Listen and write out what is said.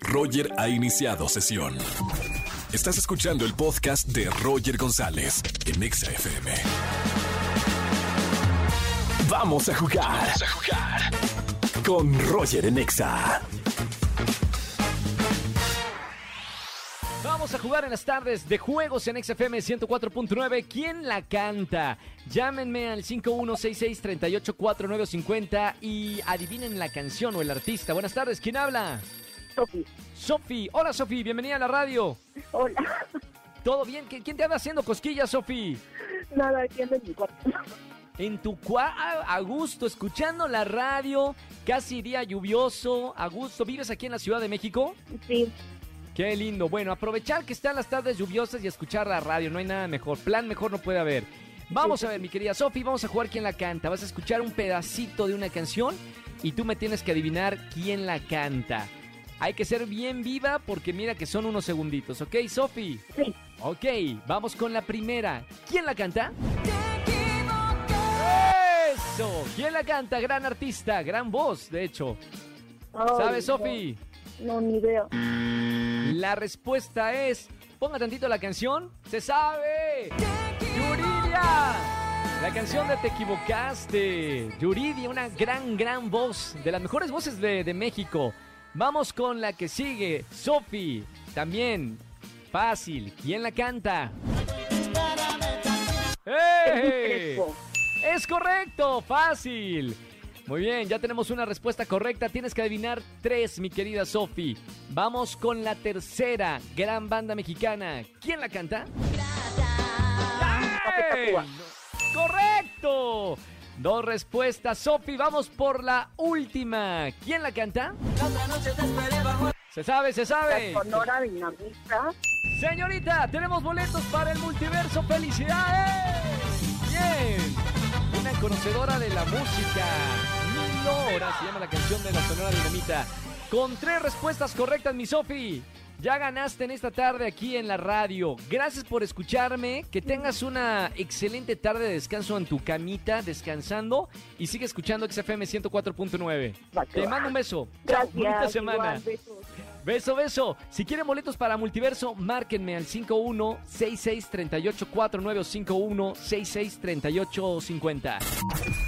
Roger ha iniciado sesión. Estás escuchando el podcast de Roger González en Exa FM. Vamos a jugar. Vamos a jugar. Con Roger en Exa. Vamos a jugar en las tardes de juegos en XFM 104.9. ¿Quién la canta? Llámenme al 5166-384950 y adivinen la canción o el artista. Buenas tardes, ¿quién habla? Sofi. Sofi. Hola, Sofi, bienvenida a la radio. Hola. ¿Todo bien? ¿Qui- ¿Quién te anda haciendo cosquillas, Sofi? Nada, aquí ando en mi cuarto. En tu cua a gusto, escuchando la radio, casi día lluvioso, a gusto. ¿Vives aquí en la Ciudad de México? Sí, Qué lindo. Bueno, aprovechar que están las tardes lluviosas y escuchar la radio. No hay nada mejor. Plan mejor no puede haber. Vamos a ver, mi querida Sofi, vamos a jugar quién la canta. Vas a escuchar un pedacito de una canción y tú me tienes que adivinar quién la canta. Hay que ser bien viva porque mira que son unos segunditos, ¿ok, Sofi? sí. Ok, vamos con la primera. ¿Quién la canta? ¡Eso! ¿Quién la canta? Gran artista, gran voz, de hecho. Ay, ¿Sabes. Sofi? No, ni idea. La respuesta es. Ponga tantito la canción. ¡Se sabe! ¡Yuridia! La canción de Te equivocaste. Yuridia, una gran, gran voz. De las mejores voces de, de México. Vamos con la que sigue. Sofi. También. Fácil. ¿Quién la canta? ¡Eh! Crespo. Es correcto, fácil. Muy bien, ya tenemos una respuesta correcta. Tienes que adivinar tres, mi querida Sofi. Vamos con la tercera gran banda mexicana. ¿Quién la canta? Tacuba. ¡Correcto! Dos respuestas, Sofi. Vamos por la última. ¿Quién la canta? Se sabe, se sabe. La Sonora Dinamita. Señorita, tenemos boletos para el multiverso. ¡Felicidades! Bien. Una conocedora de la música. Mil horas se llama la canción de la Sonora Dinamita. Con tres respuestas correctas, mi Sofi. Ya ganaste en esta tarde aquí en la radio. Gracias por escucharme. Que tengas una excelente tarde de descanso en tu camita, descansando. Y sigue escuchando XFM 104.9. Va que Te va. mando un beso. Chao, Gracias. bonita semana. igual. Beso, beso. Si quieren boletos para Multiverso, márquenme al 51663849 o 51663850.